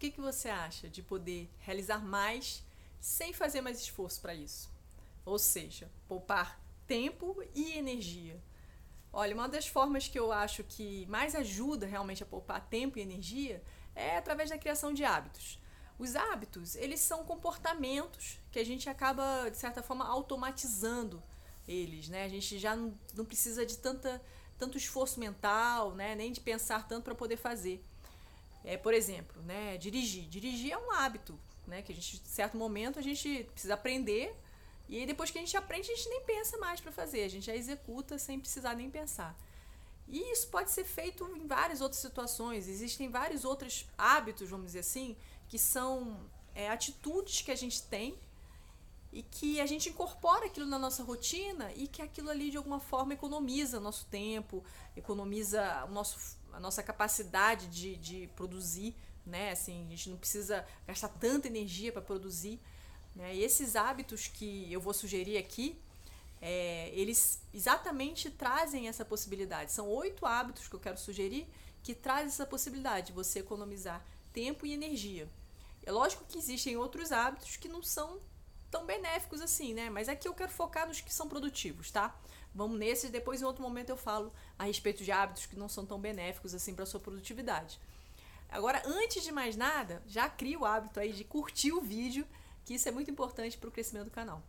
que, que você acha de poder realizar mais sem fazer mais esforço para isso? Ou seja, poupar tempo e energia. Olha, uma das formas que eu acho que mais ajuda realmente a poupar tempo e energia é através da criação de hábitos. Os hábitos, eles são comportamentos que a gente acaba, de certa forma, automatizando eles, né? A gente já não, não precisa de tanta, tanto esforço mental, né? Nem de pensar tanto para poder fazer. É, por exemplo, né? Dirigir. Dirigir é um hábito, né? Que a gente, em certo momento, a gente precisa aprender e aí depois que a gente aprende, a gente nem pensa mais para fazer, a gente já executa sem precisar nem pensar. E isso pode ser feito em várias outras situações. Existem vários outros hábitos, vamos dizer assim, que são é, atitudes que a gente tem e que a gente incorpora aquilo na nossa rotina e que aquilo ali de alguma forma economiza nosso tempo, economiza o nosso, a nossa capacidade de, de produzir, né? Assim, a gente não precisa gastar tanta energia para produzir. Né? E esses hábitos que eu vou sugerir aqui, é, eles exatamente trazem essa possibilidade. São oito hábitos que eu quero sugerir que trazem essa possibilidade de você economizar tempo e energia. É lógico que existem outros hábitos que não são tão benéficos assim, né? Mas aqui eu quero focar nos que são produtivos, tá? Vamos nesses, depois em outro momento eu falo a respeito de hábitos que não são tão benéficos assim para sua produtividade. Agora, antes de mais nada, já cria o hábito aí de curtir o vídeo que isso é muito importante para o crescimento do canal.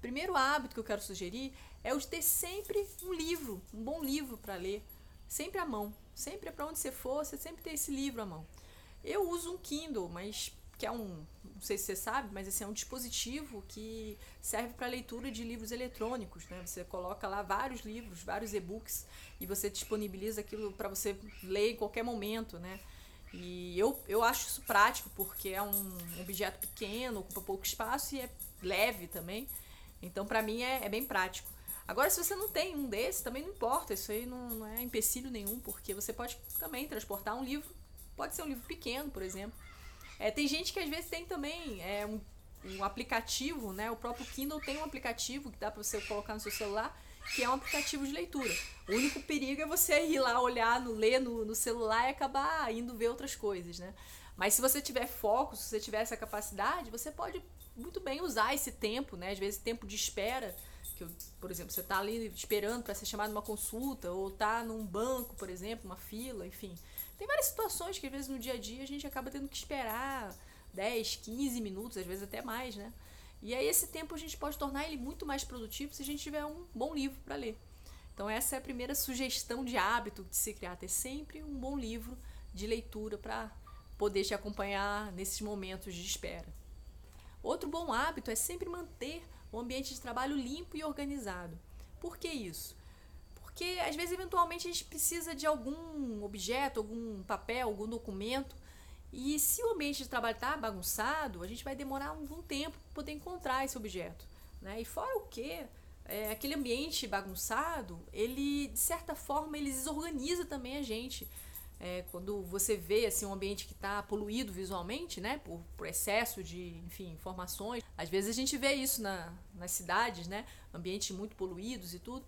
Primeiro hábito que eu quero sugerir é o de ter sempre um livro, um bom livro para ler, sempre à mão. Sempre para onde você for, você sempre tem esse livro à mão. Eu uso um Kindle, mas que é um, não sei se você sabe, mas esse é um dispositivo que serve para leitura de livros eletrônicos, né? Você coloca lá vários livros, vários e-books e você disponibiliza aquilo para você ler em qualquer momento, né? E eu, eu acho isso prático porque é um objeto pequeno, ocupa pouco espaço e é leve também. Então, para mim, é, é, bem prático. Agora, se você não tem um desses, também não importa. Isso aí não, não é empecilho nenhum, porque você pode também transportar um livro. Pode ser um livro pequeno, por exemplo. É, tem gente que às vezes tem também é, um, um aplicativo, né? O próprio Kindle tem um aplicativo que dá para você colocar no seu celular que é um aplicativo de leitura. O único perigo é você ir lá olhar, no, ler no, no celular e acabar indo ver outras coisas, né? Mas se você tiver foco, se você tiver essa capacidade, você pode muito bem usar esse tempo, né? Às vezes tempo de espera, que por exemplo, você está ali esperando para ser chamado numa consulta ou está num banco, por exemplo, uma fila, enfim. Tem várias situações que às vezes no dia a dia a gente acaba tendo que esperar 10, 15 minutos, às vezes até mais, né? E aí esse tempo a gente pode tornar ele muito mais produtivo se a gente tiver um bom livro para ler. Então essa é a primeira sugestão de hábito de se criar, ter sempre um bom livro de leitura para poder te acompanhar nesses momentos de espera. Outro bom hábito é sempre manter o ambiente de trabalho limpo e organizado. Por que isso? Porque às vezes eventualmente a gente precisa de algum objeto, algum papel, algum documento e se o ambiente de trabalho está bagunçado, a gente vai demorar algum tempo para poder encontrar esse objeto. Né? E fora o que, é, aquele ambiente bagunçado, ele, de certa forma, ele desorganiza também a gente. É, quando você vê assim, um ambiente que está poluído visualmente, né, por, por, excesso de enfim, informações, às vezes a gente vê isso na, nas cidades, né, ambientes muito poluídos e tudo.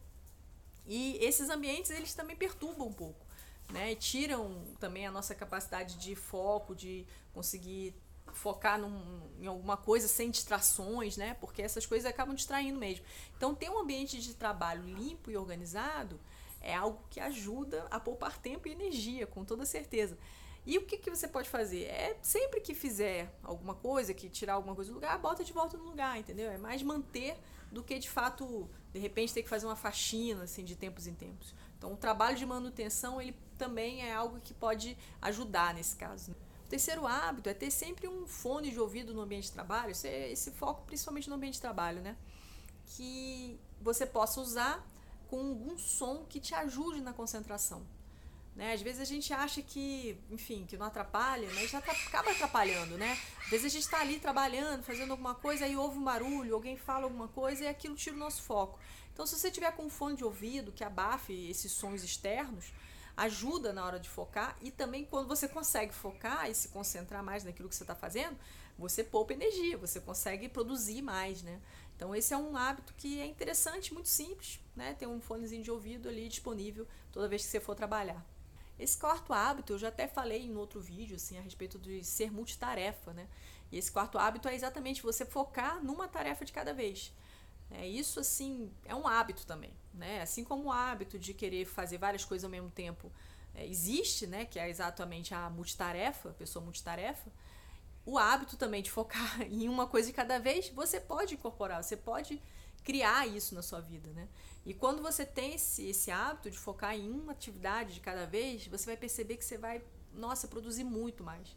E esses ambientes eles também perturbam um pouco né? Tiram também a nossa capacidade de foco, de conseguir focar num, em alguma coisa sem distrações, né? Porque essas coisas acabam distraindo mesmo. Então, ter um ambiente de trabalho limpo e organizado é algo que ajuda a poupar tempo e energia, com toda certeza. E o que, que você pode fazer? É sempre que fizer alguma coisa, que tirar alguma coisa do lugar, bota de volta no lugar, entendeu? É mais manter do que de fato, de repente, ter que fazer uma faxina assim de tempos em tempos. Então, o trabalho de manutenção ele também é algo que pode ajudar nesse caso. Né? O terceiro hábito é ter sempre um fone de ouvido no ambiente de trabalho, esse, esse foco principalmente no ambiente de trabalho, né? Que você possa usar com algum som que te ajude na concentração. Né? Às vezes a gente acha que, enfim, que não atrapalha, mas já acaba atrapalhando, né? Às vezes a gente está ali trabalhando, fazendo alguma coisa, aí ouve um barulho, alguém fala alguma coisa e aquilo tira o nosso foco. Então, se você tiver com fone de ouvido que abafe esses sons externos, ajuda na hora de focar e também quando você consegue focar e se concentrar mais naquilo que você está fazendo, você poupa energia, você consegue produzir mais, né? Então esse é um hábito que é interessante, muito simples, né? Ter um fonezinho de ouvido ali disponível toda vez que você for trabalhar. Esse quarto hábito, eu já até falei em outro vídeo, assim, a respeito de ser multitarefa, né? E esse quarto hábito é exatamente você focar numa tarefa de cada vez. É, isso, assim, é um hábito também, né? Assim como o hábito de querer fazer várias coisas ao mesmo tempo é, existe, né? Que é exatamente a multitarefa, a pessoa multitarefa. O hábito também de focar em uma coisa de cada vez, você pode incorporar, você pode criar isso na sua vida, né? E quando você tem esse, esse hábito de focar em uma atividade de cada vez, você vai perceber que você vai, nossa, produzir muito mais.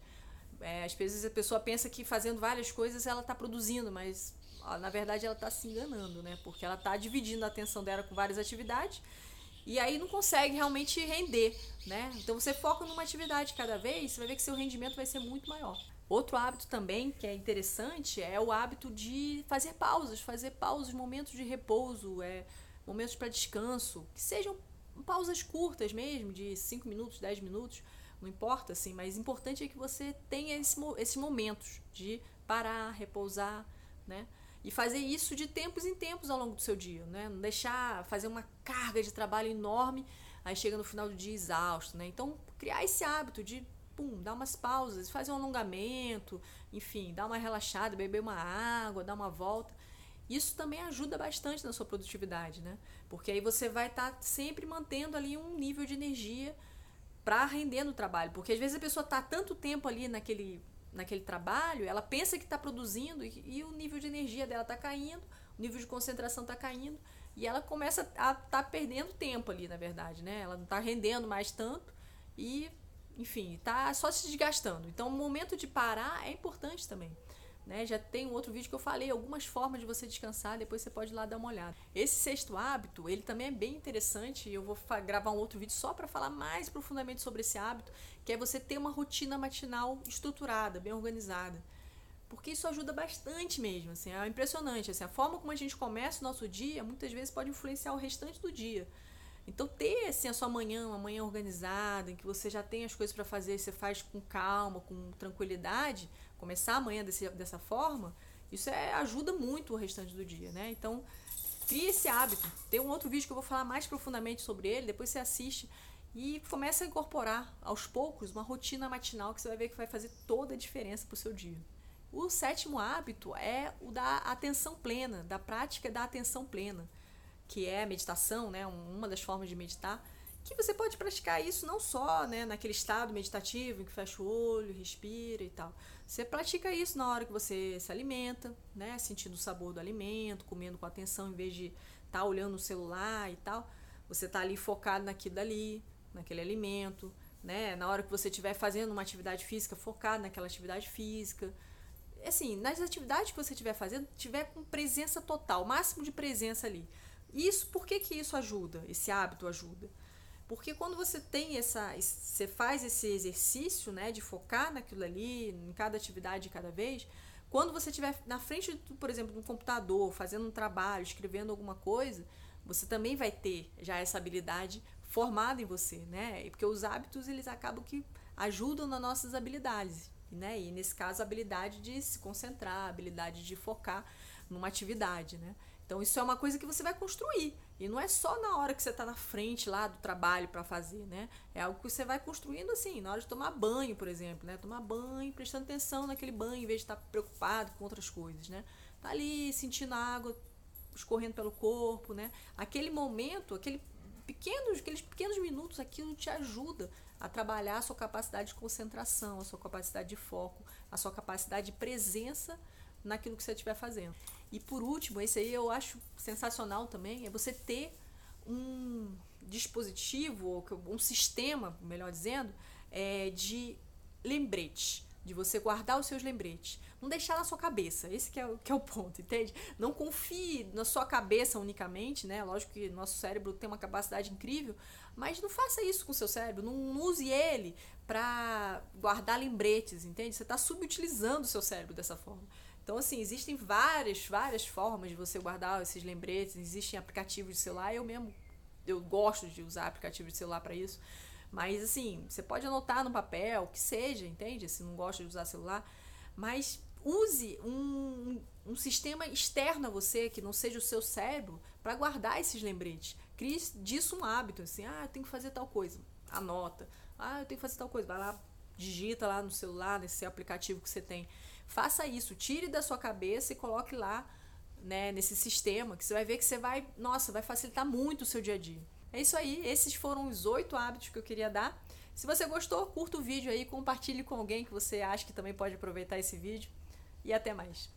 É, às vezes a pessoa pensa que fazendo várias coisas ela está produzindo, mas na verdade ela está se enganando, né? Porque ela está dividindo a atenção dela com várias atividades e aí não consegue realmente render, né? Então você foca numa atividade cada vez, você vai ver que seu rendimento vai ser muito maior. Outro hábito também que é interessante é o hábito de fazer pausas, fazer pausas, momentos de repouso, é, momentos para descanso, que sejam pausas curtas mesmo, de 5 minutos, 10 minutos, não importa, assim, mas importante é que você tenha esse, esses momentos de parar, repousar, né? E fazer isso de tempos em tempos ao longo do seu dia, né? Não deixar fazer uma carga de trabalho enorme, aí chega no final do dia exausto, né? Então, criar esse hábito de, pum, dar umas pausas, fazer um alongamento, enfim, dar uma relaxada, beber uma água, dar uma volta. Isso também ajuda bastante na sua produtividade, né? Porque aí você vai estar tá sempre mantendo ali um nível de energia para render no trabalho. Porque às vezes a pessoa está tanto tempo ali naquele, naquele trabalho, ela pensa que está produzindo e, e, o nível de energia dela está caindo, o nível de concentração está caindo e ela começa a estar tá perdendo tempo ali, na verdade, né? Ela não está rendendo mais tanto e, enfim, está só se desgastando. Então, o momento de parar é importante também. Né? Já tem um outro vídeo que eu falei algumas formas de você descansar, depois você pode ir lá dar uma olhada. Esse sexto hábito, ele também é bem interessante, eu vou gravar um outro vídeo só para falar mais profundamente sobre esse hábito, que é você ter uma rotina matinal estruturada, bem organizada. Porque isso ajuda bastante mesmo, assim, é impressionante, assim, a forma como a gente começa o nosso dia, muitas vezes pode influenciar o restante do dia. Então, ter assim, a sua manhã, uma manhã organizada, em que você já tem as coisas para fazer, você faz com calma, com tranquilidade, começar amanhã desse, dessa forma, isso é, ajuda muito o restante do dia, né? Então, crie esse hábito. Tem um outro vídeo que eu vou falar mais profundamente sobre ele, depois você assiste e começa a incorporar aos poucos uma rotina matinal que você vai ver que vai fazer toda a diferença para o seu dia. O sétimo hábito é o da atenção plena, da prática da atenção plena, que é a meditação, né? Uma das formas de meditar que você pode praticar isso não só né, naquele estado meditativo em que fecha o olho, respira e tal. Você pratica isso na hora que você se alimenta, né, sentindo o sabor do alimento, comendo com atenção em vez de estar tá olhando o celular e tal. Você está ali focado naquilo dali, naquele alimento, né? Na hora que você estiver fazendo uma atividade física, focado naquela atividade física. Assim, nas atividades que você estiver fazendo, tiver com presença total, máximo de presença ali. Isso, por que, que isso ajuda? Esse hábito ajuda? Porque quando você tem essa, você faz esse exercício, né, de focar naquilo ali, em cada atividade de cada vez, quando você estiver na frente, por exemplo, de um computador, fazendo um trabalho, escrevendo alguma coisa, você também vai ter já essa habilidade formada em você, né? Porque os hábitos eles acabam que ajudam nas nossas habilidades, né? E nesse caso a habilidade de se concentrar, a habilidade de focar numa atividade, né? Então isso é uma coisa que você vai construir. E não é só na hora que você está na frente lá do trabalho para fazer, né? É algo que você vai construindo assim, na hora de tomar banho, por exemplo, né? Tomar banho, prestando atenção naquele banho, em vez de estar tá preocupado com outras coisas, né? Tá ali sentindo a água escorrendo pelo corpo, né? Aquele momento, aquele pequenos, aqueles pequenos minutos, aquilo te ajuda a trabalhar a sua capacidade de concentração, a sua capacidade de foco, a sua capacidade de presença naquilo que você estiver fazendo. E por último, esse aí eu acho sensacional também, é você ter um dispositivo, ou um sistema, melhor dizendo, é, de lembrete, de você guardar os seus lembretes. Não deixar na sua cabeça, esse que é, o, que é o ponto, entende? Não confie na sua cabeça unicamente, né? Lógico que nosso cérebro tem uma capacidade incrível, mas não faça isso com o seu cérebro, não use ele para guardar lembretes, entende? Você está subutilizando o seu cérebro dessa forma. Então, assim, existem várias, várias formas de você guardar esses lembretes. Existem aplicativos de celular. Eu mesmo, eu gosto de usar aplicativos de celular para isso. Mas, assim, você pode anotar no papel, que seja, entende? Se não gosta de usar celular. Mas use um, um sistema externo a você, que não seja o seu cérebro, para guardar esses lembretes. Crie disso um hábito, assim, ah, eu tenho que fazer tal coisa. Anota. Ah, eu tenho que fazer tal coisa. Vai lá, digita lá no celular, nesse aplicativo que você tem. Faça isso, tire da sua cabeça e coloque lá, né, nesse sistema, que você vai ver que você vai, nossa, vai facilitar muito o seu dia a dia. É isso aí, esses foram os oito hábitos que eu queria dar. Se você gostou, curta o vídeo aí, compartilhe com alguém que você acha que também pode aproveitar esse vídeo. E até mais.